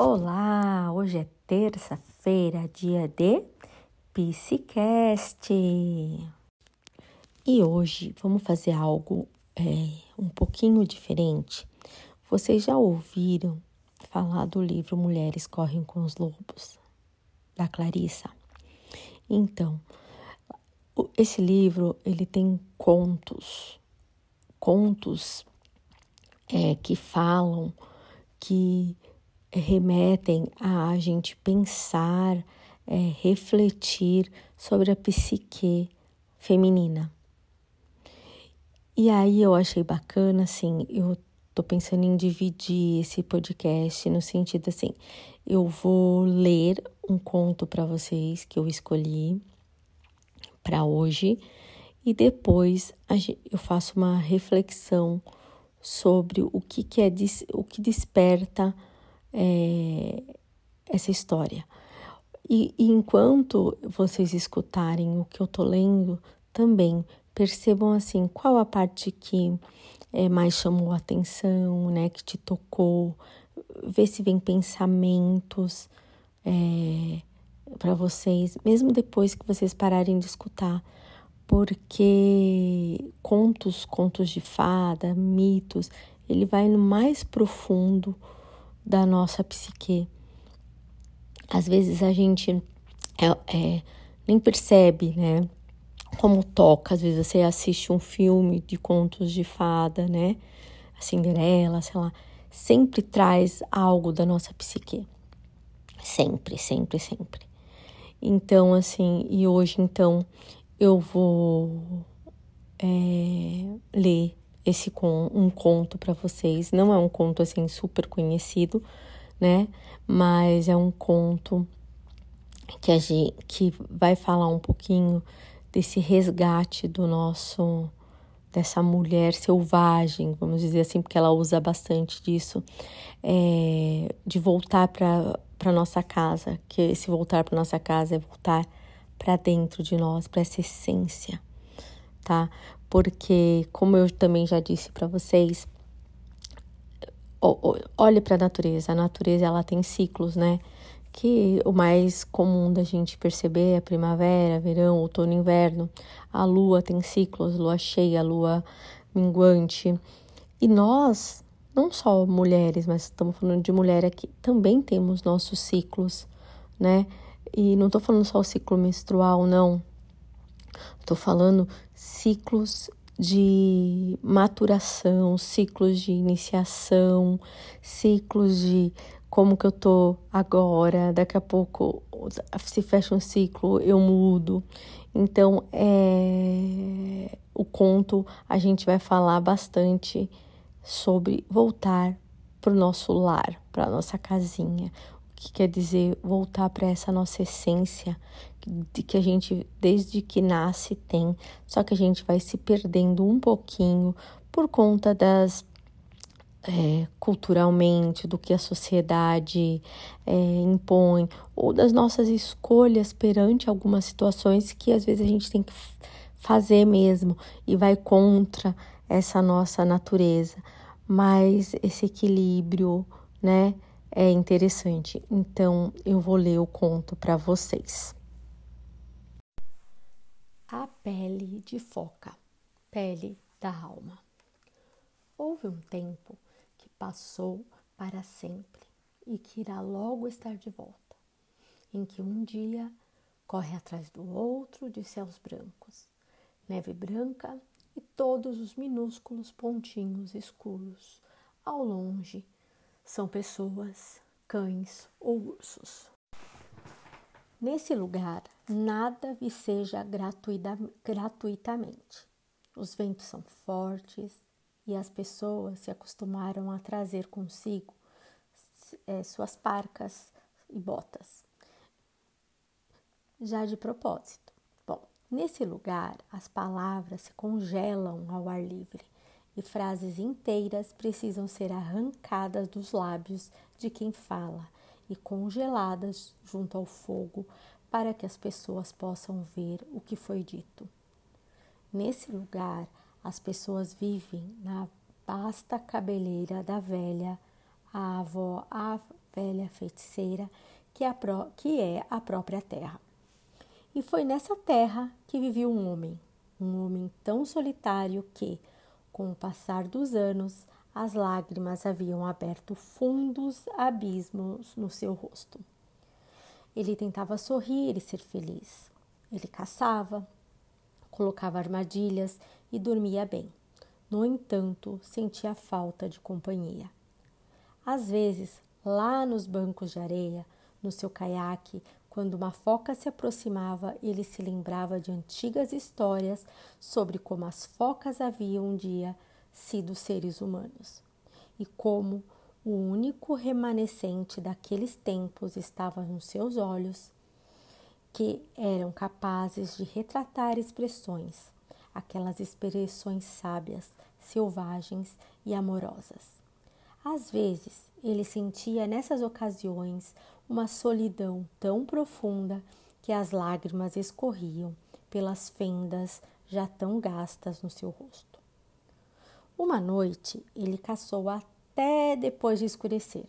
Olá, hoje é terça-feira, dia de Psicast. E hoje vamos fazer algo é, um pouquinho diferente. Vocês já ouviram falar do livro Mulheres Correm com os Lobos, da Clarissa? Então, esse livro ele tem contos, contos é, que falam que remetem a a gente pensar, é, refletir sobre a psique feminina. E aí eu achei bacana, assim, eu tô pensando em dividir esse podcast no sentido assim, eu vou ler um conto para vocês que eu escolhi para hoje e depois eu faço uma reflexão sobre o que, que é o que desperta é, essa história. E, e enquanto vocês escutarem o que eu tô lendo, também percebam assim qual a parte que é, mais chamou a atenção, né, que te tocou, ver se vem pensamentos é, para vocês, mesmo depois que vocês pararem de escutar, porque contos, contos de fada, mitos, ele vai no mais profundo da nossa psique. Às vezes a gente é, é, nem percebe, né? Como toca. Às vezes você assiste um filme de contos de fada, né? A Cinderela, sei lá. Sempre traz algo da nossa psique. Sempre, sempre, sempre. Então, assim, e hoje, então, eu vou é, ler esse com um conto para vocês. Não é um conto assim super conhecido, né? Mas é um conto que a gente que vai falar um pouquinho desse resgate do nosso dessa mulher selvagem, vamos dizer assim, porque ela usa bastante disso, é, de voltar para nossa casa, que esse voltar para nossa casa é voltar para dentro de nós, para essa essência, tá? Porque, como eu também já disse para vocês, olhe para a natureza. A natureza ela tem ciclos, né? Que o mais comum da gente perceber é primavera, verão, outono, inverno. A lua tem ciclos, lua cheia, lua minguante. E nós, não só mulheres, mas estamos falando de mulher aqui, também temos nossos ciclos, né? E não estou falando só o ciclo menstrual, não. Estou falando ciclos de maturação, ciclos de iniciação, ciclos de como que eu tô agora, daqui a pouco se fecha um ciclo, eu mudo. Então, é, o conto a gente vai falar bastante sobre voltar para o nosso lar, para a nossa casinha, que quer dizer voltar para essa nossa essência de que a gente desde que nasce tem, só que a gente vai se perdendo um pouquinho por conta das é, culturalmente, do que a sociedade é, impõe, ou das nossas escolhas perante algumas situações que às vezes a gente tem que fazer mesmo e vai contra essa nossa natureza. Mas esse equilíbrio, né? É interessante. Então eu vou ler o conto para vocês. A pele de foca, pele da alma. Houve um tempo que passou para sempre e que irá logo estar de volta, em que um dia corre atrás do outro de céus brancos, neve branca e todos os minúsculos pontinhos escuros ao longe são pessoas, cães ou ursos. Nesse lugar, nada viceja gratuita, gratuitamente. Os ventos são fortes e as pessoas se acostumaram a trazer consigo é, suas parcas e botas. Já de propósito. Bom, nesse lugar, as palavras se congelam ao ar livre e frases inteiras precisam ser arrancadas dos lábios de quem fala e congeladas junto ao fogo para que as pessoas possam ver o que foi dito. Nesse lugar, as pessoas vivem na vasta cabeleira da velha a avó, a velha feiticeira, que é a, pró que é a própria terra. E foi nessa terra que vivia um homem, um homem tão solitário que, com o passar dos anos, as lágrimas haviam aberto fundos abismos no seu rosto. Ele tentava sorrir e ser feliz. Ele caçava, colocava armadilhas e dormia bem. No entanto, sentia falta de companhia. Às vezes, lá nos bancos de areia, no seu caiaque, quando uma foca se aproximava, ele se lembrava de antigas histórias sobre como as focas haviam um dia sido seres humanos e como o único remanescente daqueles tempos estava nos seus olhos, que eram capazes de retratar expressões, aquelas expressões sábias, selvagens e amorosas. Às vezes, ele sentia nessas ocasiões uma solidão tão profunda que as lágrimas escorriam pelas fendas já tão gastas no seu rosto. Uma noite ele caçou até depois de escurecer,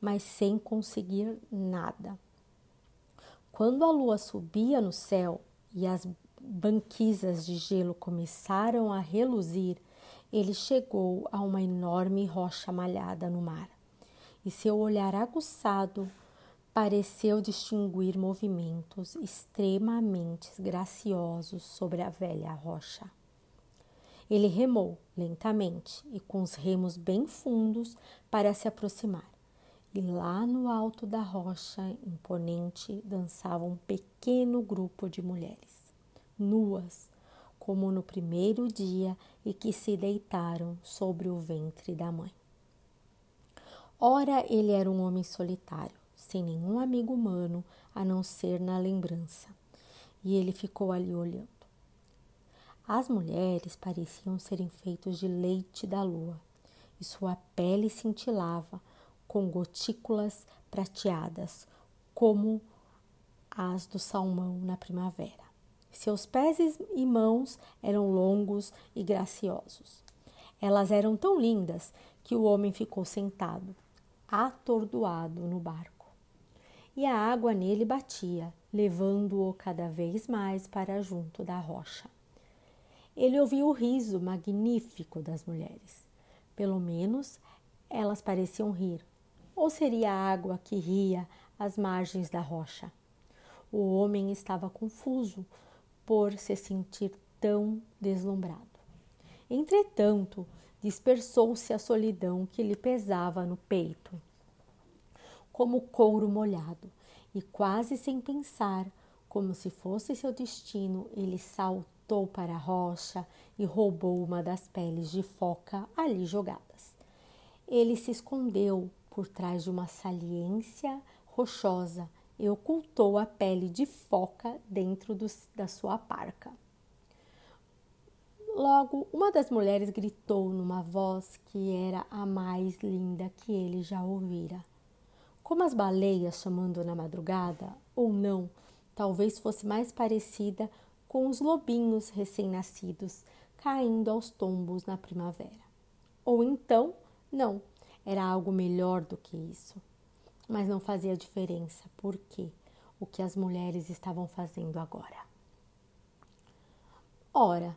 mas sem conseguir nada. Quando a lua subia no céu e as banquisas de gelo começaram a reluzir, ele chegou a uma enorme rocha malhada no mar e seu olhar aguçado pareceu distinguir movimentos extremamente graciosos sobre a velha rocha. Ele remou lentamente e com os remos bem fundos para se aproximar. E lá no alto da rocha imponente dançava um pequeno grupo de mulheres, nuas, como no primeiro dia, e que se deitaram sobre o ventre da mãe. Ora, ele era um homem solitário, sem nenhum amigo humano a não ser na lembrança, e ele ficou ali olhando. As mulheres pareciam serem feitos de leite da lua, e sua pele cintilava com gotículas prateadas, como as do salmão na primavera. Seus pés e mãos eram longos e graciosos. Elas eram tão lindas que o homem ficou sentado, atordoado no barco. E a água nele batia, levando-o cada vez mais para junto da rocha. Ele ouviu o riso magnífico das mulheres. Pelo menos elas pareciam rir. Ou seria a água que ria às margens da rocha? O homem estava confuso por se sentir tão deslumbrado. Entretanto, dispersou-se a solidão que lhe pesava no peito, como couro molhado, e quase sem pensar, como se fosse seu destino, ele saltou para a rocha e roubou uma das peles de foca ali jogadas. Ele se escondeu por trás de uma saliência rochosa e ocultou a pele de foca dentro do, da sua parca. Logo, uma das mulheres gritou numa voz que era a mais linda que ele já ouvira. Como as baleias chamando na madrugada, ou não, talvez fosse mais parecida com os lobinhos recém-nascidos caindo aos tombos na primavera. Ou então, não, era algo melhor do que isso. Mas não fazia diferença, porque o que as mulheres estavam fazendo agora. Ora,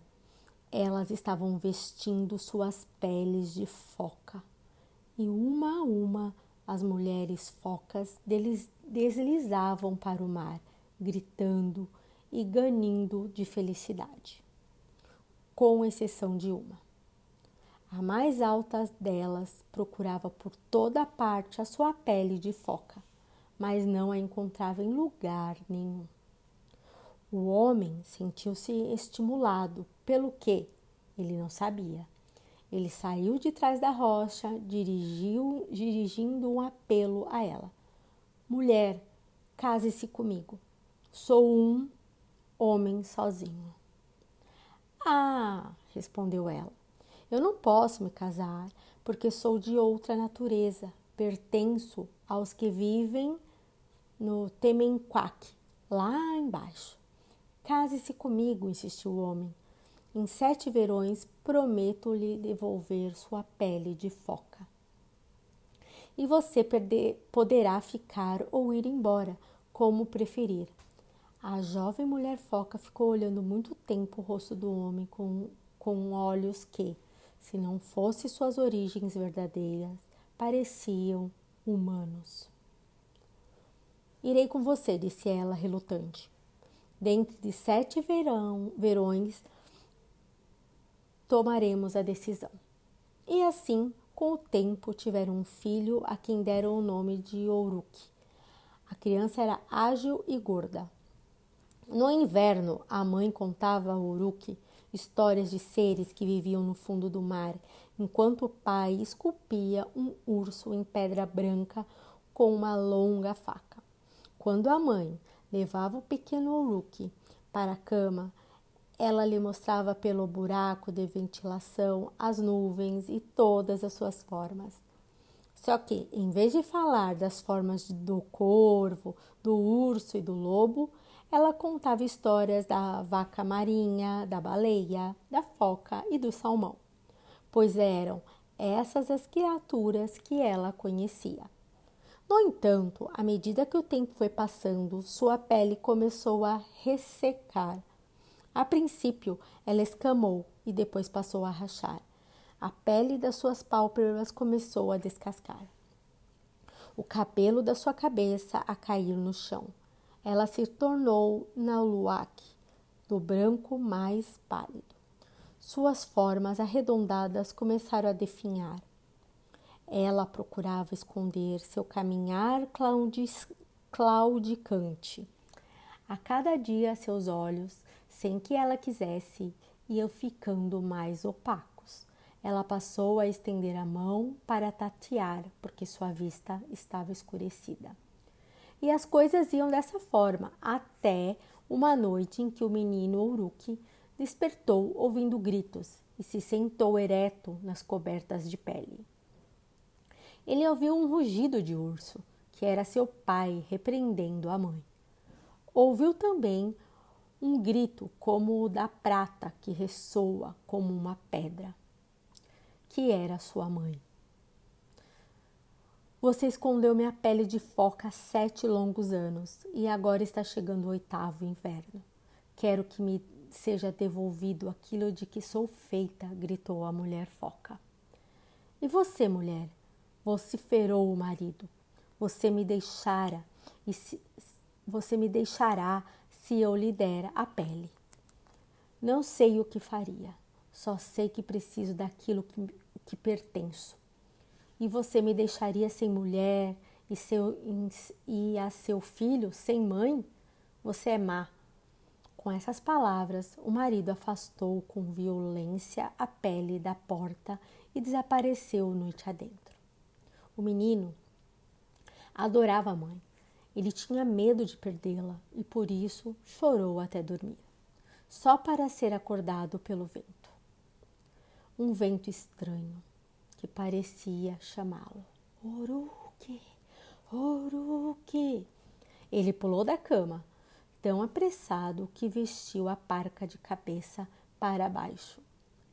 elas estavam vestindo suas peles de foca e uma a uma as mulheres focas deslizavam para o mar, gritando e ganindo de felicidade, com exceção de uma. A mais alta delas procurava por toda parte a sua pele de foca, mas não a encontrava em lugar nenhum. O homem sentiu-se estimulado pelo que ele não sabia. Ele saiu de trás da rocha, dirigiu, dirigindo um apelo a ela: Mulher, case-se comigo. Sou um homem sozinho. Ah, respondeu ela, eu não posso me casar porque sou de outra natureza, pertenço aos que vivem no Temenquaque, lá embaixo. Case-se comigo, insistiu o homem. Em sete verões prometo lhe devolver sua pele de foca. e você perder, poderá ficar ou ir embora, como preferir. A jovem mulher foca ficou olhando muito tempo o rosto do homem com, com olhos que, se não fossem suas origens verdadeiras, pareciam humanos. Irei com você, disse ela, relutante. Dentre de sete verão, verões, tomaremos a decisão. E assim, com o tempo, tiveram um filho a quem deram o nome de Ouruque. A criança era ágil e gorda. No inverno, a mãe contava a Ouruque histórias de seres que viviam no fundo do mar, enquanto o pai esculpia um urso em pedra branca com uma longa faca. Quando a mãe levava o pequeno Ouruque para a cama, ela lhe mostrava pelo buraco de ventilação as nuvens e todas as suas formas. Só que, em vez de falar das formas do corvo, do urso e do lobo, ela contava histórias da vaca marinha, da baleia, da foca e do salmão, pois eram essas as criaturas que ela conhecia. No entanto, à medida que o tempo foi passando, sua pele começou a ressecar a princípio, ela escamou e depois passou a rachar. A pele das suas pálpebras começou a descascar. O cabelo da sua cabeça a cair no chão. Ela se tornou Nauluak, do branco mais pálido. Suas formas arredondadas começaram a definhar. Ela procurava esconder seu caminhar claudicante. A cada dia, seus olhos sem que ela quisesse, iam ficando mais opacos. Ela passou a estender a mão para tatear, porque sua vista estava escurecida. E as coisas iam dessa forma até uma noite em que o menino Ouruque despertou ouvindo gritos e se sentou ereto nas cobertas de pele. Ele ouviu um rugido de urso, que era seu pai repreendendo a mãe. Ouviu também um grito como o da prata que ressoa como uma pedra, que era sua mãe. Você escondeu minha pele de foca há sete longos anos e agora está chegando o oitavo inverno. Quero que me seja devolvido aquilo de que sou feita, gritou a mulher foca. E você, mulher? vociferou o marido. Você me deixara e se, você me deixará se eu lhe der a pele. Não sei o que faria, só sei que preciso daquilo que, que pertenço. E você me deixaria sem mulher e, seu, e a seu filho sem mãe? Você é má. Com essas palavras, o marido afastou com violência a pele da porta e desapareceu noite adentro. O menino adorava a mãe ele tinha medo de perdê-la e por isso chorou até dormir, só para ser acordado pelo vento. Um vento estranho que parecia chamá-lo. Oruque, Oruque. Ele pulou da cama, tão apressado que vestiu a parca de cabeça para baixo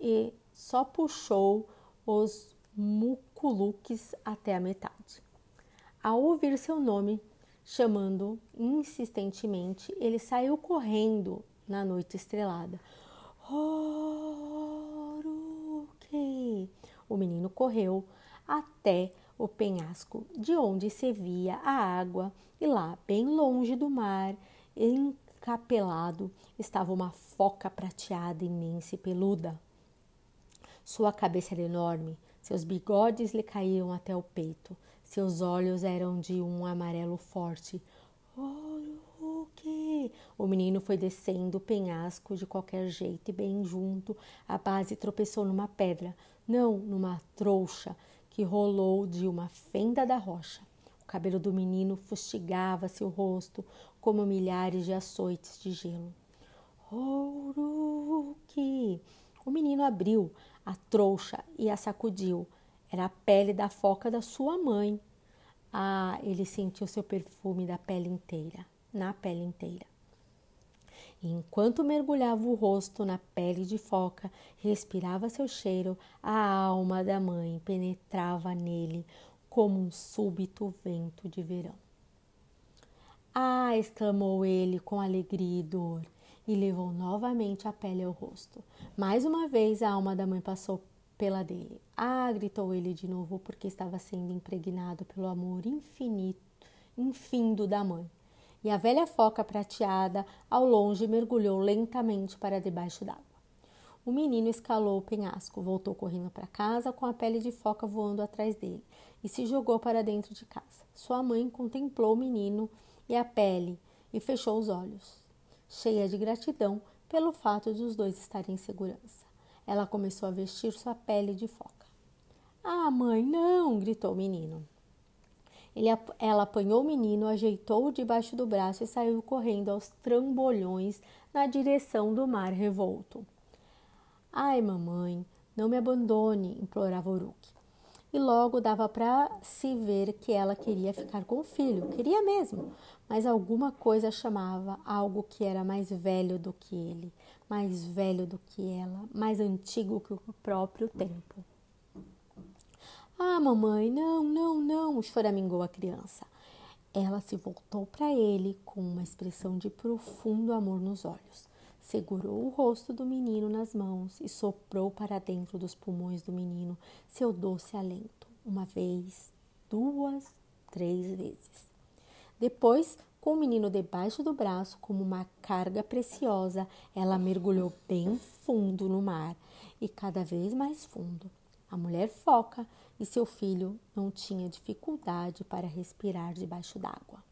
e só puxou os muculuques até a metade. Ao ouvir seu nome, chamando insistentemente, ele saiu correndo na noite estrelada. O menino correu até o penhasco, de onde se via a água, e lá, bem longe do mar, encapelado, estava uma foca prateada, imensa e peluda. Sua cabeça era enorme, seus bigodes lhe caíam até o peito, seus olhos eram de um amarelo forte. o que? O menino foi descendo o penhasco de qualquer jeito e bem junto. A base tropeçou numa pedra, não numa trouxa que rolou de uma fenda da rocha. O cabelo do menino fustigava seu rosto como milhares de açoites de gelo. Ouruque! O menino abriu a trouxa e a sacudiu. Era a pele da foca da sua mãe. Ah, ele sentiu seu perfume da pele inteira, na pele inteira. E enquanto mergulhava o rosto na pele de foca, respirava seu cheiro, a alma da mãe penetrava nele como um súbito vento de verão. Ah! exclamou ele com alegria e dor e levou novamente a pele ao rosto. Mais uma vez a alma da mãe passou pela dele. Ah! gritou ele de novo porque estava sendo impregnado pelo amor infinito, infindo da mãe. E a velha foca prateada, ao longe, mergulhou lentamente para debaixo d'água. O menino escalou o penhasco, voltou correndo para casa com a pele de foca voando atrás dele e se jogou para dentro de casa. Sua mãe contemplou o menino e a pele e fechou os olhos, cheia de gratidão pelo fato de os dois estarem em segurança. Ela começou a vestir sua pele de foca. Ah, mãe, não! gritou o menino. Ele, ela apanhou o menino, ajeitou-o debaixo do braço e saiu correndo aos trambolhões na direção do mar revolto. Ai, mamãe, não me abandone, implorava Uruk. E logo dava para se ver que ela queria ficar com o filho, queria mesmo, mas alguma coisa chamava algo que era mais velho do que ele, mais velho do que ela, mais antigo que o próprio tempo. Ah, mamãe, não, não, não, choramingou a criança. Ela se voltou para ele com uma expressão de profundo amor nos olhos. Segurou o rosto do menino nas mãos e soprou para dentro dos pulmões do menino seu doce alento, uma vez, duas, três vezes. Depois, com o menino debaixo do braço como uma carga preciosa, ela mergulhou bem fundo no mar e cada vez mais fundo. A mulher foca e seu filho não tinha dificuldade para respirar debaixo d'água.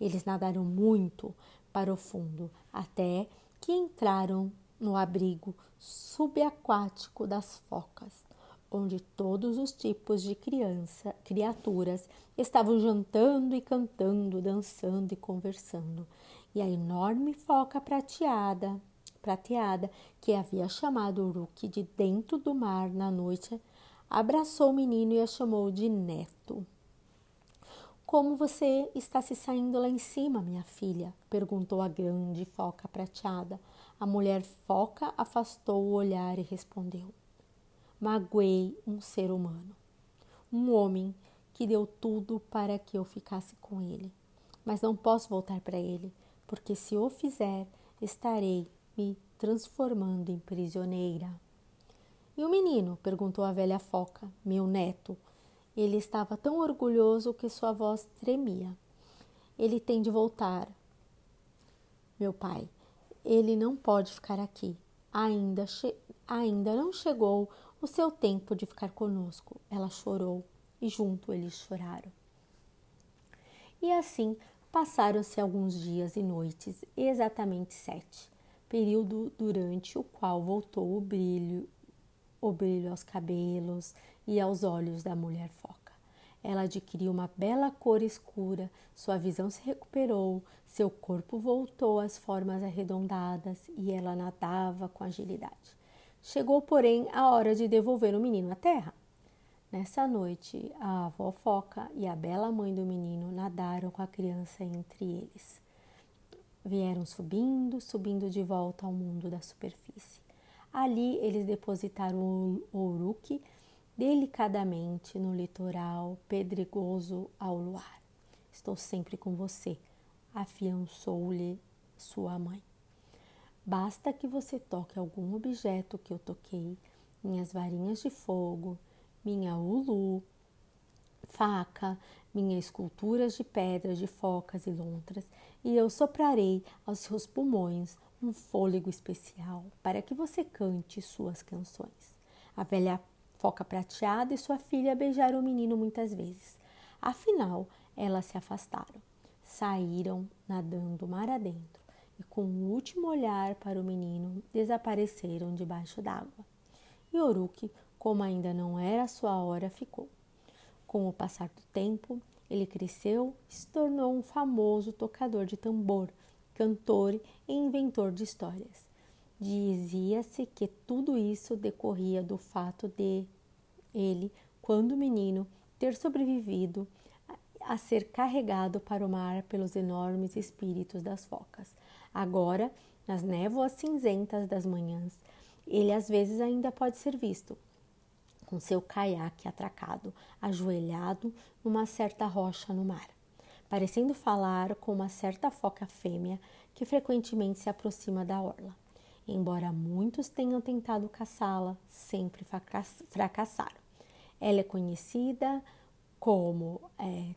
Eles nadaram muito para o fundo até que entraram no abrigo subaquático das focas, onde todos os tipos de criança, criaturas estavam jantando e cantando, dançando e conversando. E a enorme foca prateada, prateada que havia chamado Uruk de dentro do mar na noite abraçou o menino e a chamou de neto. Como você está se saindo lá em cima, minha filha? perguntou a grande foca prateada. A mulher foca afastou o olhar e respondeu: Magoei um ser humano, um homem que deu tudo para que eu ficasse com ele. Mas não posso voltar para ele, porque se o fizer, estarei me transformando em prisioneira. E o menino? perguntou a velha foca, meu neto. Ele estava tão orgulhoso que sua voz tremia. Ele tem de voltar, meu pai. Ele não pode ficar aqui. Ainda, ainda não chegou o seu tempo de ficar conosco. Ela chorou e junto eles choraram. E assim passaram-se alguns dias e noites, exatamente sete, período durante o qual voltou o brilho o brilho aos cabelos e aos olhos da mulher foca. Ela adquiriu uma bela cor escura, sua visão se recuperou, seu corpo voltou às formas arredondadas e ela nadava com agilidade. Chegou, porém, a hora de devolver o menino à terra. Nessa noite, a avó foca e a bela mãe do menino nadaram com a criança entre eles. Vieram subindo, subindo de volta ao mundo da superfície. Ali eles depositaram o Uruk delicadamente no litoral pedregoso ao luar. Estou sempre com você, afiançou-lhe sua mãe. Basta que você toque algum objeto que eu toquei, minhas varinhas de fogo, minha ulu, faca, minhas esculturas de pedras de focas e lontras, e eu soprarei aos seus pulmões um fôlego especial para que você cante suas canções. A velha foca prateada e sua filha beijaram o menino muitas vezes. Afinal, elas se afastaram, saíram nadando mar adentro e, com o último olhar para o menino, desapareceram debaixo d'água. E Oruk, como ainda não era sua hora, ficou. Com o passar do tempo, ele cresceu e se tornou um famoso tocador de tambor cantor e inventor de histórias. Dizia-se que tudo isso decorria do fato de ele, quando menino, ter sobrevivido a ser carregado para o mar pelos enormes espíritos das focas. Agora, nas névoas cinzentas das manhãs, ele às vezes ainda pode ser visto, com seu caiaque atracado, ajoelhado numa certa rocha no mar, parecendo falar com uma certa foca fêmea que frequentemente se aproxima da orla. Embora muitos tenham tentado caçá-la, sempre fracassaram. Ela é conhecida como é,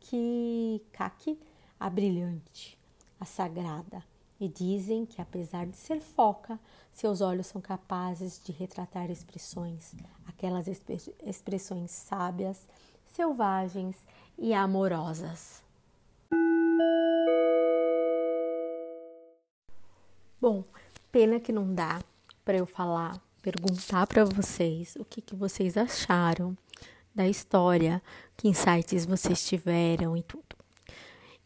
Tankikaki, a brilhante, a sagrada, e dizem que, apesar de ser foca, seus olhos são capazes de retratar expressões, aquelas expressões sábias, selvagens e amorosas. Bom, pena que não dá para eu falar, perguntar para vocês o que, que vocês acharam da história, que insights vocês tiveram e tudo.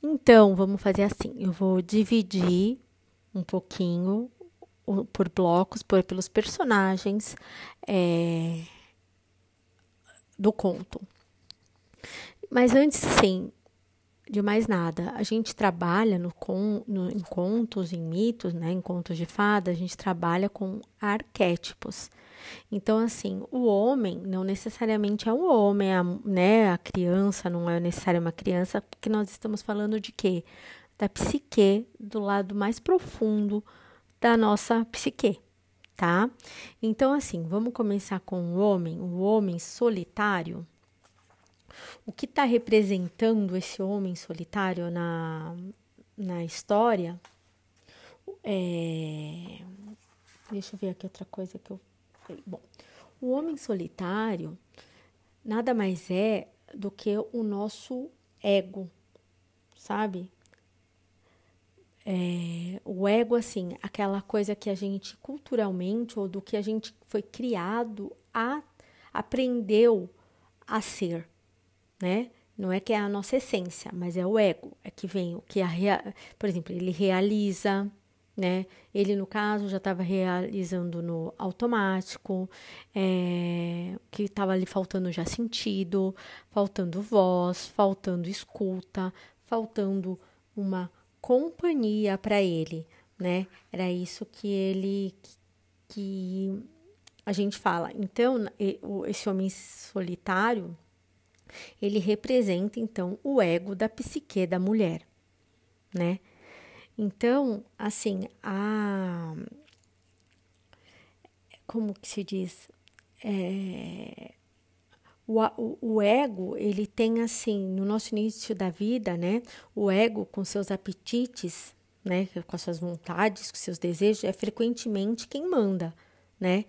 Então, vamos fazer assim: eu vou dividir um pouquinho por blocos, por, pelos personagens é, do conto. Mas antes, sim, de mais nada, a gente trabalha no, no, em contos, em mitos, né, em contos de fada, a gente trabalha com arquétipos. Então, assim, o homem não necessariamente é um homem, a, né, a criança não é necessariamente uma criança, porque nós estamos falando de quê? Da psique, do lado mais profundo da nossa psique, tá? Então, assim, vamos começar com o homem, o homem solitário. O que está representando esse homem solitário na, na história é. Deixa eu ver aqui outra coisa que eu. Bom, o homem solitário nada mais é do que o nosso ego, sabe? É, o ego, assim, aquela coisa que a gente culturalmente ou do que a gente foi criado a aprendeu a ser, né? Não é que é a nossa essência, mas é o ego, é que vem o que a, por exemplo, ele realiza, né? Ele no caso já estava realizando no automático, é, que estava ali faltando já sentido, faltando voz, faltando escuta, faltando uma companhia para ele, né? Era isso que ele que a gente fala. Então, esse homem solitário, ele representa então o ego da psique da mulher, né? Então, assim, a como que se diz? É, o, o, o, ego, ele tem assim, no nosso início da vida, né? O ego com seus apetites, né? Com as suas vontades, com seus desejos, é frequentemente quem manda, né?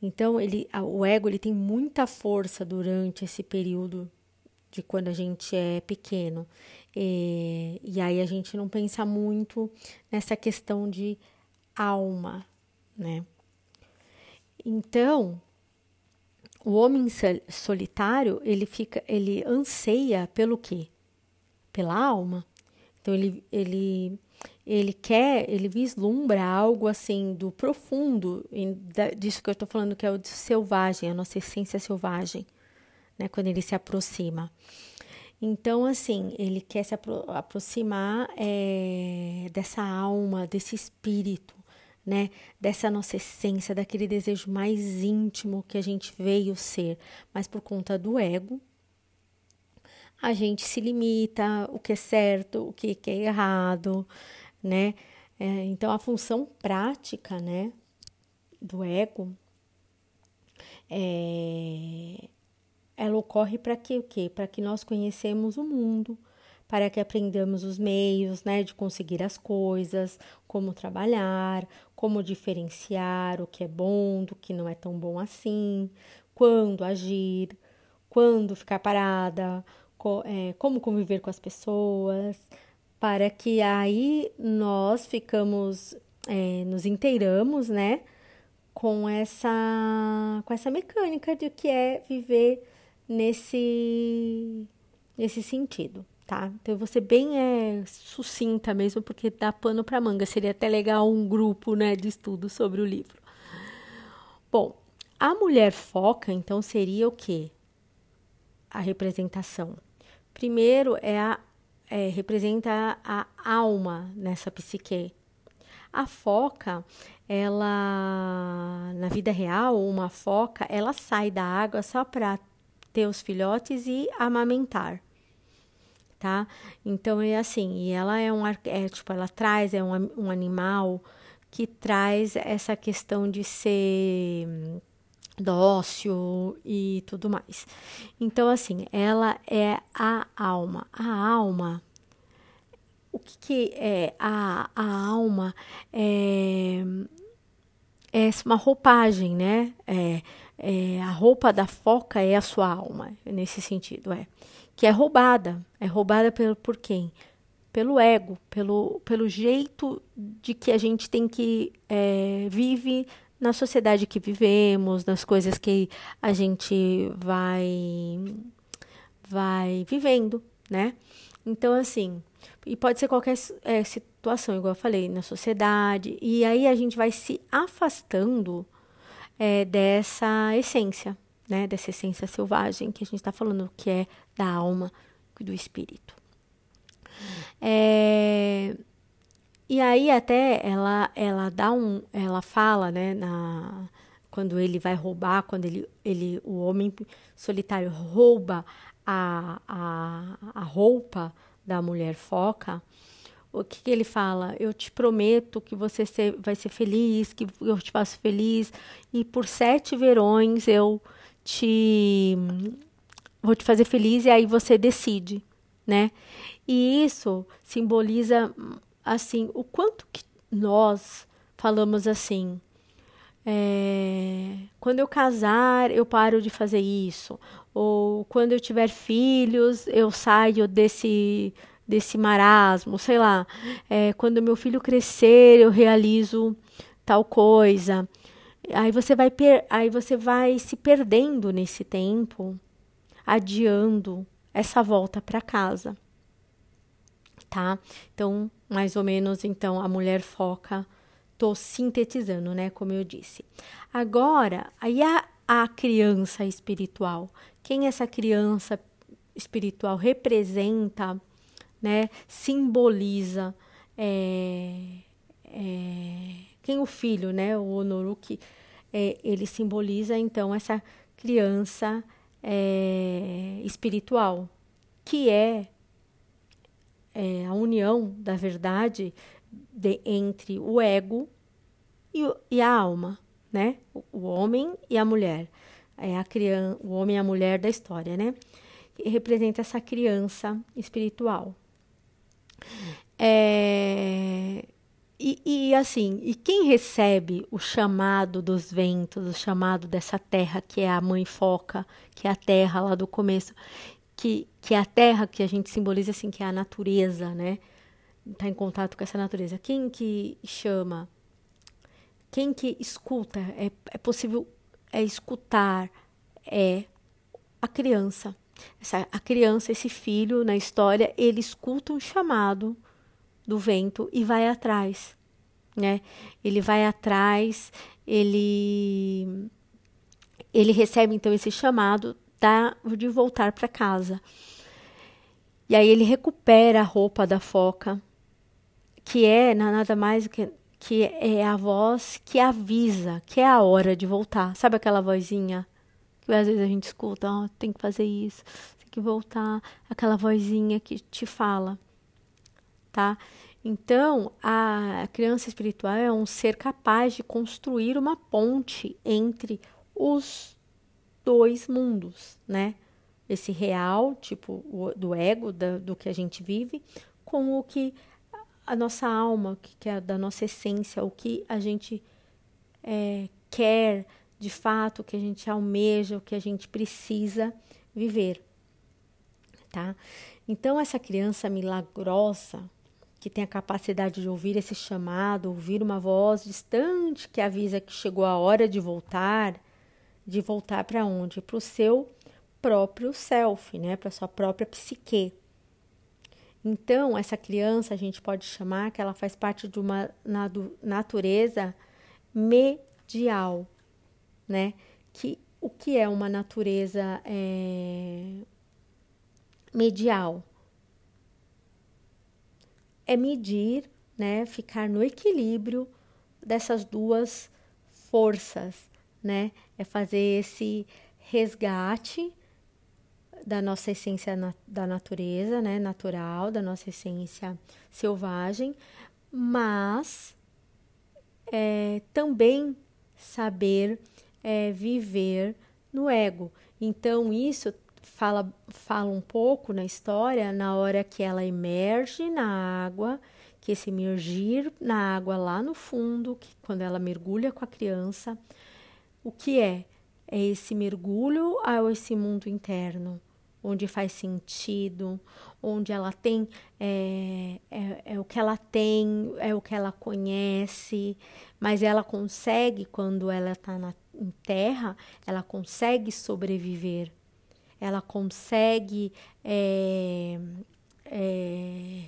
Então, ele, o ego, ele tem muita força durante esse período de quando a gente é pequeno. E, e aí a gente não pensa muito nessa questão de alma, né? Então, o homem solitário, ele fica, ele anseia pelo quê? Pela alma. Então ele ele ele quer, ele vislumbra algo assim do profundo, disso que eu estou falando que é o selvagem, a nossa essência selvagem, né? Quando ele se aproxima. Então, assim, ele quer se apro aproximar é, dessa alma, desse espírito, né, dessa nossa essência, daquele desejo mais íntimo que a gente veio ser, mas por conta do ego, a gente se limita o que é certo, o que é errado, né? É, então a função prática, né, do ego, é, ela ocorre para que o quê? Para que nós conhecemos o mundo, para que aprendamos os meios, né, de conseguir as coisas, como trabalhar, como diferenciar o que é bom do que não é tão bom assim, quando agir, quando ficar parada, é, como conviver com as pessoas, para que aí nós ficamos, é, nos inteiramos, né, com essa, com essa mecânica de que é viver nesse, nesse sentido tá? Então eu vou ser bem é, sucinta mesmo, porque dá pano para manga. Seria até legal um grupo né, de estudo sobre o livro. Bom, a mulher foca, então, seria o quê? A representação. Primeiro é a é, representa a alma nessa psique. A foca, ela na vida real, uma foca, ela sai da água só para ter os filhotes e amamentar. Tá? Então é assim, e ela é um arquétipo, ela traz, é um, um animal que traz essa questão de ser dócil e tudo mais. Então, assim, ela é a alma. A alma, o que, que é a, a alma? É, é uma roupagem, né? É, é, a roupa da foca é a sua alma, nesse sentido, é. Que é roubada. É roubada pelo, por quem? Pelo ego, pelo, pelo jeito de que a gente tem que é, vive na sociedade que vivemos, nas coisas que a gente vai vai vivendo, né? Então assim, e pode ser qualquer é, situação, igual eu falei, na sociedade, e aí a gente vai se afastando é, dessa essência, né? Dessa essência selvagem que a gente está falando, que é da alma, do espírito. É, e aí até ela ela dá um, ela fala, né, na quando ele vai roubar, quando ele, ele o homem solitário rouba a, a, a roupa da mulher foca, o que, que, ele fala? Eu te prometo que você ser, vai ser feliz, que eu te faço feliz, e por sete verões eu te vou te fazer feliz, e aí você decide, né? E isso simboliza assim, o quanto que nós falamos assim, é, quando eu casar, eu paro de fazer isso, ou quando eu tiver filhos, eu saio desse desse marasmo, sei lá, é, quando meu filho crescer, eu realizo tal coisa. Aí você vai aí você vai se perdendo nesse tempo, adiando essa volta para casa tá? Então, mais ou menos, então, a mulher foca, tô sintetizando, né, como eu disse. Agora, aí a, a criança espiritual. Quem essa criança espiritual representa, né, simboliza, é, é, quem o filho, né, o Onoruki, é, ele simboliza, então, essa criança é, espiritual, que é é, a união da verdade de, entre o ego e, e, a alma, né? O, o, homem e a mulher. É a criança, o homem e a mulher da história, né? Que representa essa criança espiritual. É, e, e, assim, e quem recebe o chamado dos ventos, o chamado dessa terra que é a mãe foca, que é a terra lá do começo, que, que é a terra que a gente simboliza assim, que é a natureza, né? Está em contato com essa natureza. Quem que chama? Quem que escuta? É, é possível é escutar é a criança. Essa, a criança, esse filho na história, ele escuta um chamado do vento e vai atrás, né? Ele vai atrás, ele ele recebe então esse chamado da, de voltar para casa. E aí ele recupera a roupa da foca, que é nada mais que, que é a voz que avisa que é a hora de voltar. Sabe aquela vozinha que às vezes a gente escuta, oh, tem que fazer isso, tem que voltar, aquela vozinha que te fala, tá? Então, a criança espiritual é um ser capaz de construir uma ponte entre os dois mundos, né? Esse real, tipo, o, do ego, da, do que a gente vive, com o que a nossa alma, que é da nossa essência, o que a gente é, quer de fato, o que a gente almeja, o que a gente precisa viver, tá? Então, essa criança milagrosa, que tem a capacidade de ouvir esse chamado, ouvir uma voz distante que avisa que chegou a hora de voltar, de voltar para onde? Para o seu próprio self, né? Para sua própria psique. Então, essa criança a gente pode chamar que ela faz parte de uma natureza medial, né? Que o que é uma natureza é, medial? É medir né, ficar no equilíbrio dessas duas forças, né? É fazer esse resgate da nossa essência na, da natureza, né, natural, da nossa essência selvagem, mas é, também saber é, viver no ego. Então, isso fala, fala um pouco na história na hora que ela emerge na água, que esse emergir na água lá no fundo, que quando ela mergulha com a criança, o que é? É esse mergulho a esse mundo interno, onde faz sentido, onde ela tem, é, é, é, o que ela tem, é o que ela conhece, mas ela consegue, quando ela está em terra, ela consegue sobreviver, ela consegue é, é,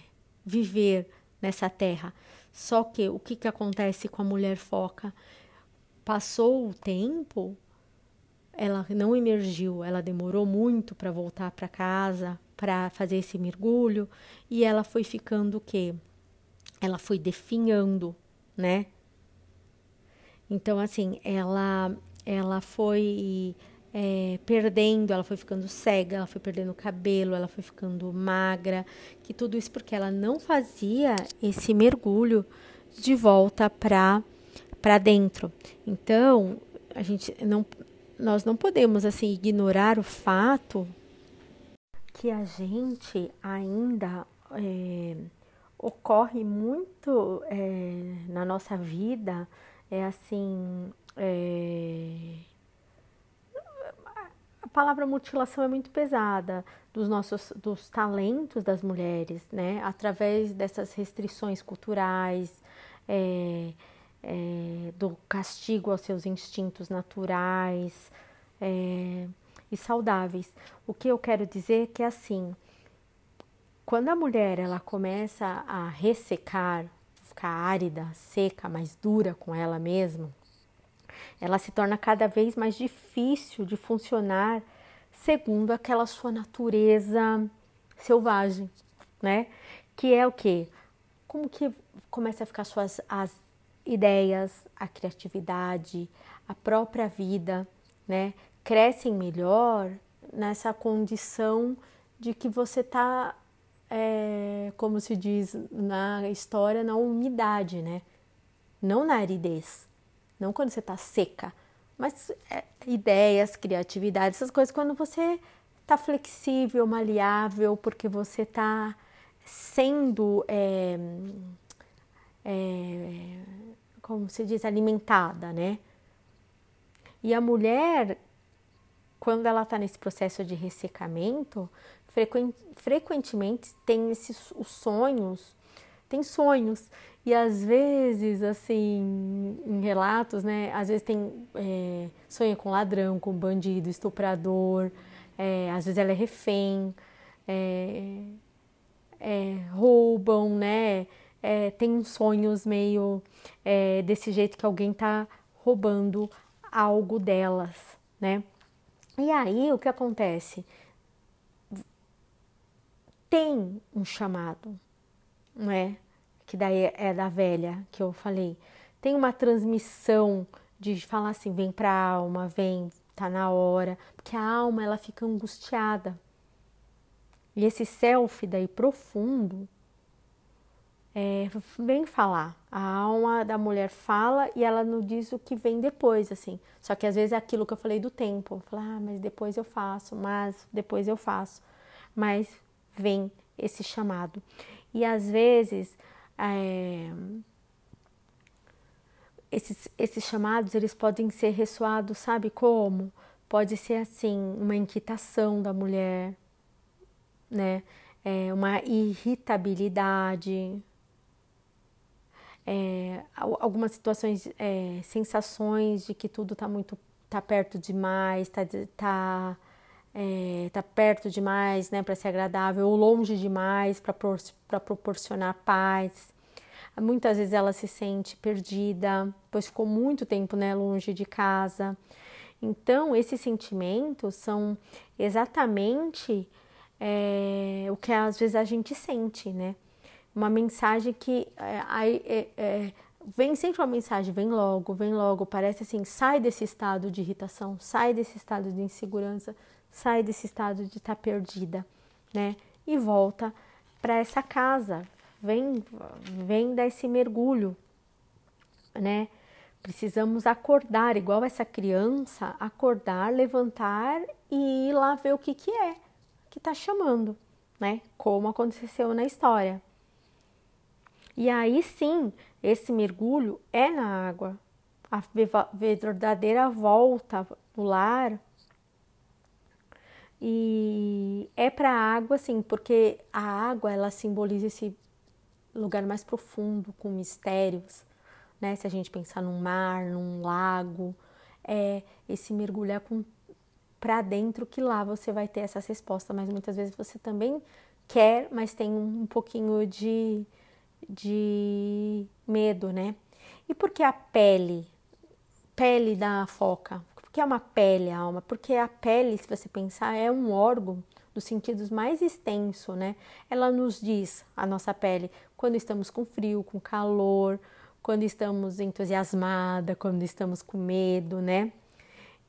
viver nessa terra. Só que o que, que acontece com a mulher foca? Passou o tempo, ela não emergiu, ela demorou muito para voltar para casa, para fazer esse mergulho, e ela foi ficando o quê? Ela foi definhando, né? Então, assim, ela, ela foi é, perdendo, ela foi ficando cega, ela foi perdendo cabelo, ela foi ficando magra, que tudo isso porque ela não fazia esse mergulho de volta para para dentro. Então, a gente não nós não podemos assim ignorar o fato que a gente ainda é, ocorre muito é, na nossa vida é assim é, a palavra mutilação é muito pesada dos nossos dos talentos das mulheres, né? Através dessas restrições culturais, é, é, do castigo aos seus instintos naturais é, e saudáveis. O que eu quero dizer é que assim, quando a mulher ela começa a ressecar, ficar árida, seca, mais dura com ela mesma, ela se torna cada vez mais difícil de funcionar segundo aquela sua natureza selvagem, né? Que é o que? Como que começa a ficar suas as ideias, a criatividade, a própria vida, né? Crescem melhor nessa condição de que você está, é, como se diz na história, na umidade, né? Não na aridez não quando você está seca, mas é, ideias, criatividade, essas coisas quando você está flexível, maleável, porque você está sendo, é, é, como se diz, alimentada, né? E a mulher, quando ela está nesse processo de ressecamento, frequentemente tem esses os sonhos, tem sonhos e às vezes, assim, em relatos, né? Às vezes tem é, sonha com ladrão, com bandido, estuprador, é, às vezes ela é refém, é, é roubam, né? É, tem sonhos meio é, desse jeito que alguém tá roubando algo delas, né? E aí o que acontece? Tem um chamado, não é? que daí é da velha que eu falei. Tem uma transmissão de falar assim, vem para a alma, vem, tá na hora, porque a alma ela fica angustiada. E esse self daí profundo é, vem falar. A alma da mulher fala e ela não diz o que vem depois, assim. Só que às vezes é aquilo que eu falei do tempo. Falar, ah, mas depois eu faço, mas depois eu faço. Mas vem esse chamado. E às vezes é, esses, esses chamados eles podem ser ressoados, sabe como? Pode ser assim, uma inquietação da mulher, né? É, uma irritabilidade, é, algumas situações, é, sensações de que tudo está muito tá perto demais, está tá, é, tá perto demais, né, para ser agradável, ou longe demais para proporcionar paz. Muitas vezes ela se sente perdida, pois ficou muito tempo, né, longe de casa. Então, esses sentimentos são exatamente é, o que às vezes a gente sente, né? Uma mensagem que é, é, é, vem sempre uma mensagem, vem logo, vem logo. Parece assim, sai desse estado de irritação, sai desse estado de insegurança, sai desse estado de estar tá perdida, né? E volta para essa casa, vem, vem dar esse mergulho, né? Precisamos acordar, igual essa criança, acordar, levantar e ir lá ver o que, que é que está chamando, né? Como aconteceu na história. E aí sim, esse mergulho é na água. A verdadeira volta do lar e é para a água, sim, porque a água ela simboliza esse lugar mais profundo, com mistérios, né? Se a gente pensar num mar, num lago, é esse mergulhar com para dentro que lá você vai ter essas respostas, mas muitas vezes você também quer, mas tem um pouquinho de, de medo, né? E por que a pele? Pele da foca. Por que é uma pele, a alma? Porque a pele, se você pensar, é um órgão dos sentidos mais extenso, né? Ela nos diz, a nossa pele, quando estamos com frio, com calor, quando estamos entusiasmada, quando estamos com medo, né?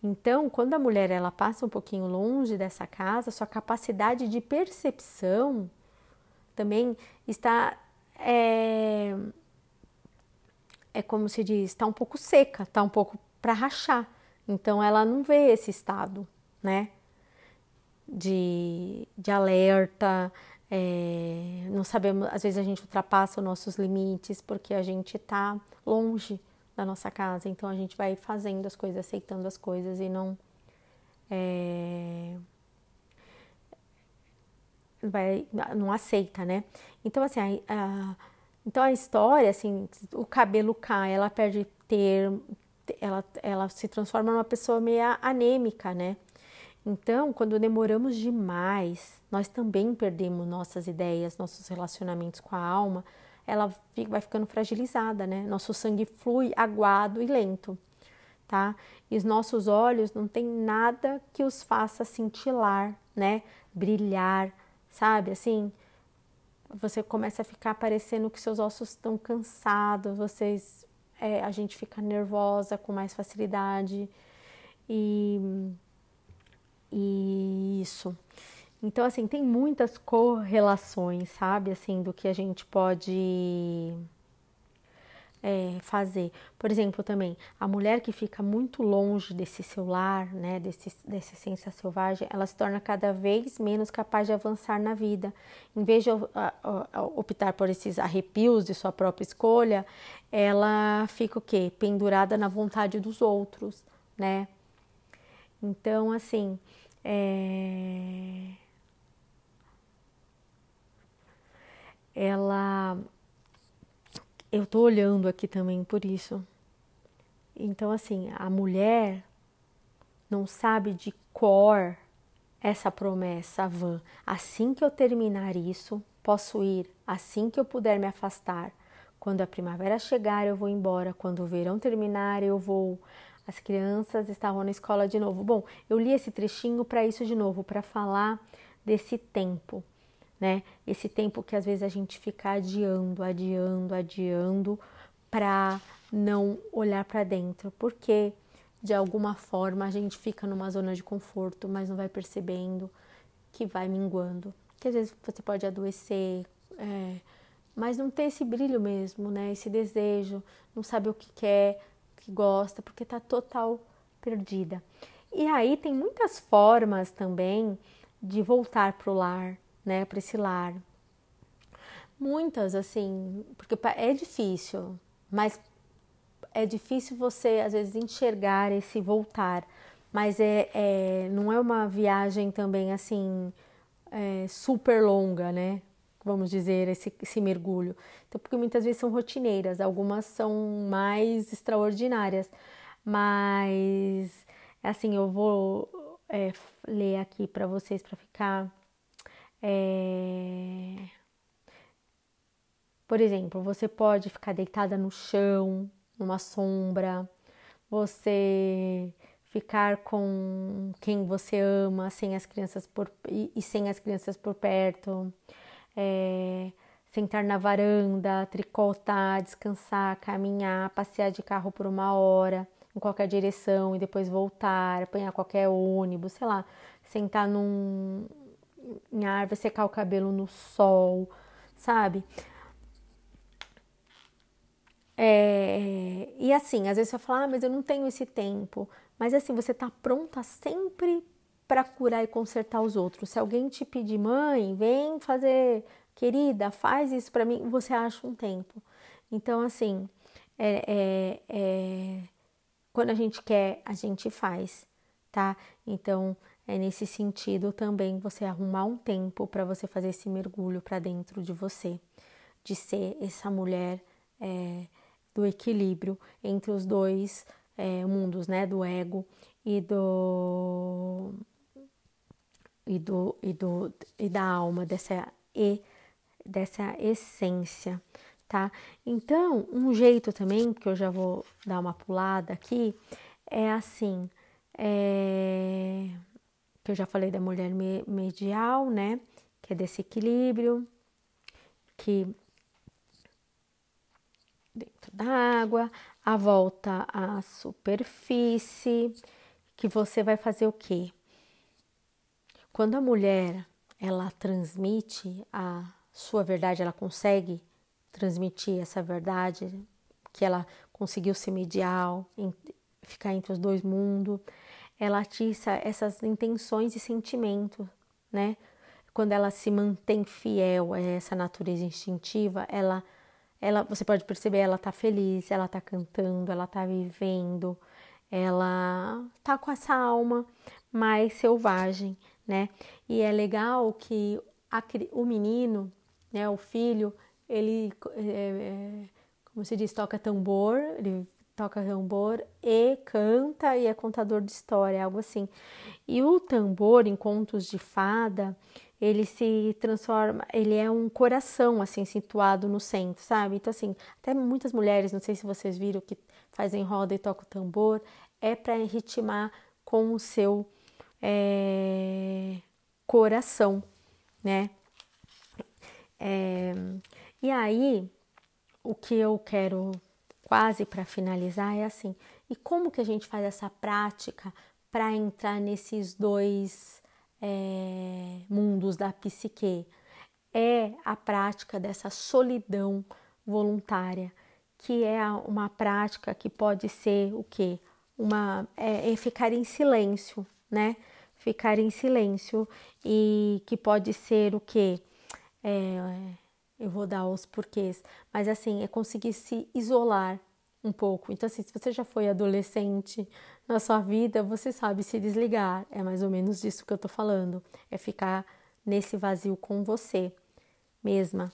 Então, quando a mulher ela passa um pouquinho longe dessa casa, sua capacidade de percepção também está é, é como se diz, está um pouco seca, está um pouco para rachar. Então, ela não vê esse estado, né? De, de alerta, é, não sabemos, às vezes a gente ultrapassa os nossos limites porque a gente está longe da nossa casa. Então a gente vai fazendo as coisas, aceitando as coisas e não. É, vai, não aceita, né? Então, assim, a, a, então a história, assim, o cabelo cai, ela perde ter, ela, ela se transforma numa pessoa meio anêmica, né? Então, quando demoramos demais, nós também perdemos nossas ideias, nossos relacionamentos com a alma, ela vai ficando fragilizada, né? Nosso sangue flui aguado e lento, tá? E os nossos olhos não tem nada que os faça cintilar, né? Brilhar, sabe? Assim, você começa a ficar parecendo que seus ossos estão cansados, vocês, é, a gente fica nervosa com mais facilidade e, e isso. Então, assim, tem muitas correlações, sabe, assim, do que a gente pode é, fazer. Por exemplo, também, a mulher que fica muito longe desse celular, né, desse, dessa essência selvagem, ela se torna cada vez menos capaz de avançar na vida. Em vez de optar por esses arrepios de sua própria escolha, ela fica o quê? Pendurada na vontade dos outros, né? Então, assim, é ela. Eu tô olhando aqui também por isso. Então, assim, a mulher não sabe de cor essa promessa van. Assim que eu terminar isso, posso ir. Assim que eu puder me afastar. Quando a primavera chegar, eu vou embora. Quando o verão terminar, eu vou. As crianças estavam na escola de novo. Bom, eu li esse trechinho para isso de novo, para falar desse tempo né? Esse tempo que às vezes a gente fica adiando, adiando, adiando para não olhar para dentro, porque de alguma forma a gente fica numa zona de conforto, mas não vai percebendo que vai minguando. Que às vezes você pode adoecer, é, mas não ter esse brilho mesmo, né? Esse desejo, não sabe o que quer, o que gosta, porque tá total perdida. E aí tem muitas formas também de voltar pro lar, né, para esse lar. Muitas, assim, porque é difícil, mas é difícil você às vezes enxergar esse voltar, mas é, é não é uma viagem também assim é, super longa, né? Vamos dizer, esse, esse mergulho. Então, porque muitas vezes são rotineiras, algumas são mais extraordinárias, mas assim, eu vou é, ler aqui para vocês para ficar é... Por exemplo, você pode ficar deitada no chão, numa sombra, você ficar com quem você ama, sem as crianças por, e, e sem as crianças por perto, é, sentar na varanda, tricotar, descansar, caminhar, passear de carro por uma hora em qualquer direção e depois voltar, apanhar qualquer ônibus, sei lá, sentar num em árvore, secar o cabelo no sol, sabe? É, e assim, às vezes você fala, ah, mas eu não tenho esse tempo. Mas assim, você tá pronta sempre para curar e consertar os outros. Se alguém te pedir, mãe, vem fazer, querida, faz isso para mim, você acha um tempo. Então, assim, é, é, é, quando a gente quer, a gente faz, tá? Então, é nesse sentido também você arrumar um tempo para você fazer esse mergulho para dentro de você, de ser essa mulher é, do equilíbrio entre os dois é, mundos, né? Do ego e do e do e do e da alma dessa e dessa essência, tá? Então, um jeito também que eu já vou dar uma pulada aqui é assim, é que eu já falei da mulher medial, né? Que é desse equilíbrio, que dentro da água, a volta à superfície, que você vai fazer o quê? Quando a mulher ela transmite a sua verdade, ela consegue transmitir essa verdade que ela conseguiu ser medial, ficar entre os dois mundos, ela atiça essas intenções e sentimentos, né? Quando ela se mantém fiel a essa natureza instintiva, ela, ela, você pode perceber, ela tá feliz, ela tá cantando, ela tá vivendo, ela tá com essa alma mais selvagem, né? E é legal que a, o menino, né, o filho, ele, é, é, como se diz, toca tambor, ele toca tambor e canta e é contador de história, algo assim. E o tambor em contos de fada, ele se transforma, ele é um coração assim situado no centro, sabe? Então assim, até muitas mulheres, não sei se vocês viram que fazem roda e tocam tambor, é para ritmar com o seu é, coração, né? É, e aí, o que eu quero quase para finalizar, é assim: e como que a gente faz essa prática para entrar nesses dois é, mundos da psique? É a prática dessa solidão voluntária, que é uma prática que pode ser o quê? Uma, é, é ficar em silêncio, né? Ficar em silêncio e que pode ser o quê? É, eu vou dar os porquês, mas assim, é conseguir se isolar um pouco. Então, assim, se você já foi adolescente na sua vida, você sabe se desligar. É mais ou menos disso que eu tô falando. É ficar nesse vazio com você mesma,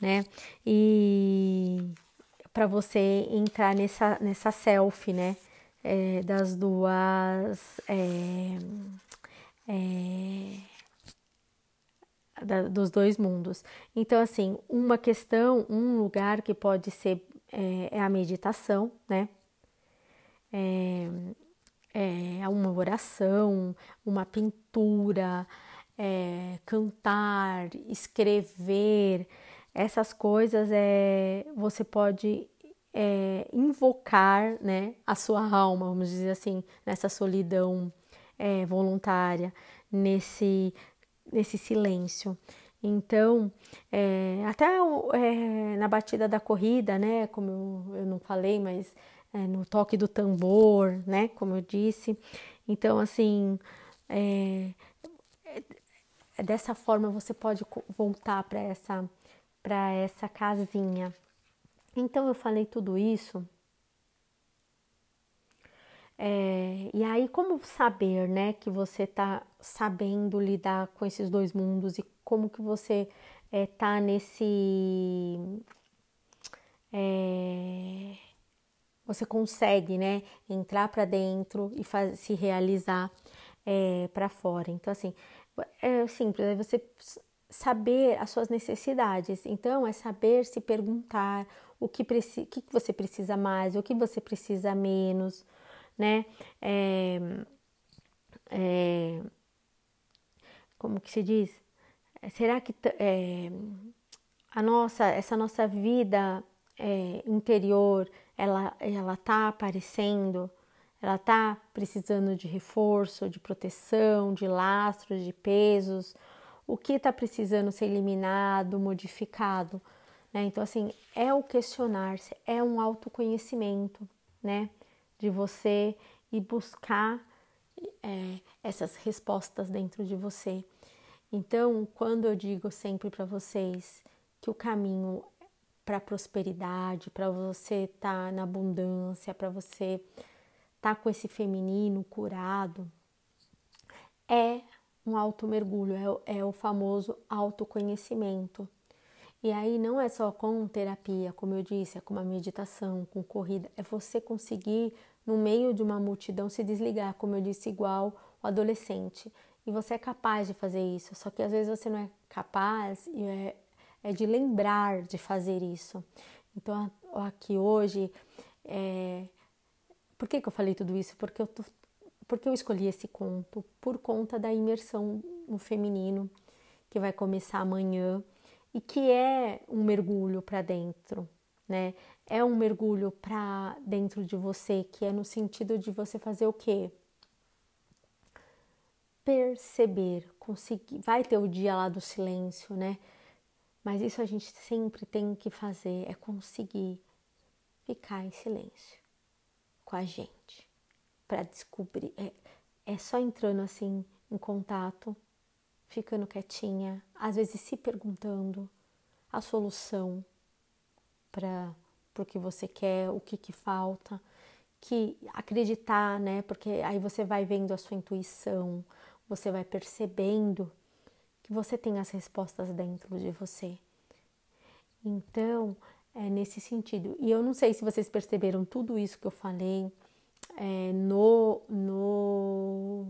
né? E para você entrar nessa, nessa selfie, né? É, das duas. É, é, da, dos dois mundos. Então, assim, uma questão, um lugar que pode ser é, é a meditação, né? É, é uma oração, uma pintura, é, cantar, escrever, essas coisas é, você pode é, invocar né, a sua alma, vamos dizer assim, nessa solidão é, voluntária, nesse nesse silêncio. Então, é, até é, na batida da corrida, né, como eu, eu não falei, mas é, no toque do tambor, né, como eu disse. Então, assim, é, é, dessa forma você pode voltar para essa, para essa casinha. Então, eu falei tudo isso é, e aí, como saber, né, que você está sabendo lidar com esses dois mundos e como que você é, nesse. É, você consegue, né, entrar para dentro e faz, se realizar é, para fora. Então, assim, é simples, é você saber as suas necessidades. Então, é saber se perguntar o que, o que você precisa mais, o que você precisa menos né? É, é, como que se diz? será que é, a nossa, essa nossa vida é, interior, ela, ela tá aparecendo, ela tá precisando de reforço, de proteção, de lastros, de pesos, o que está precisando ser eliminado, modificado, né? Então, assim, é o questionar-se, é um autoconhecimento, né? De você ir buscar é, essas respostas dentro de você. Então, quando eu digo sempre para vocês que o caminho para prosperidade, para você estar tá na abundância, para você estar tá com esse feminino curado, é um auto mergulho, é, é o famoso autoconhecimento. E aí não é só com terapia, como eu disse, é com uma meditação, com corrida, é você conseguir no meio de uma multidão se desligar, como eu disse, igual o adolescente. E você é capaz de fazer isso, só que às vezes você não é capaz e é, é de lembrar de fazer isso. Então, aqui hoje, é... por que, que eu falei tudo isso? Porque eu, tô... Porque eu escolhi esse conto por conta da imersão no feminino que vai começar amanhã e que é um mergulho para dentro, né? É um mergulho para dentro de você, que é no sentido de você fazer o quê? Perceber, conseguir. Vai ter o dia lá do silêncio, né? Mas isso a gente sempre tem que fazer, é conseguir ficar em silêncio com a gente para descobrir. É, é só entrando assim em contato, ficando quietinha, às vezes se perguntando a solução para o que você quer, o que, que falta, que acreditar, né? Porque aí você vai vendo a sua intuição, você vai percebendo que você tem as respostas dentro de você. Então, é nesse sentido. E eu não sei se vocês perceberam tudo isso que eu falei é, no, no,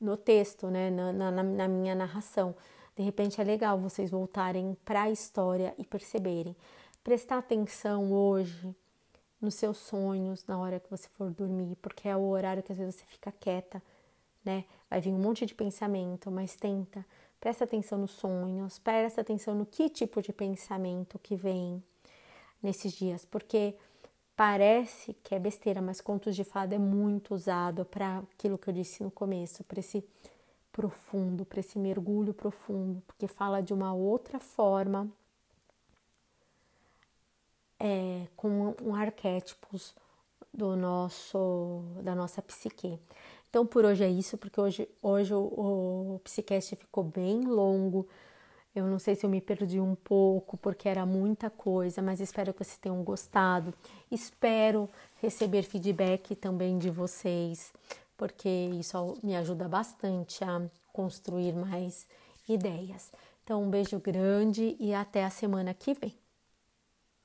no texto, né? na, na, na minha narração. De repente é legal vocês voltarem para a história e perceberem. Prestar atenção hoje nos seus sonhos na hora que você for dormir, porque é o horário que às vezes você fica quieta, né? Vai vir um monte de pensamento, mas tenta Presta atenção nos sonhos, presta atenção no que tipo de pensamento que vem nesses dias, porque parece que é besteira, mas contos de fada é muito usado para aquilo que eu disse no começo, para esse profundo, para esse mergulho profundo, porque fala de uma outra forma, é, com um arquétipos do nosso da nossa psique. Então por hoje é isso, porque hoje, hoje o, o Psicast ficou bem longo. Eu não sei se eu me perdi um pouco, porque era muita coisa, mas espero que vocês tenham gostado. Espero receber feedback também de vocês, porque isso me ajuda bastante a construir mais ideias. Então, um beijo grande e até a semana que vem.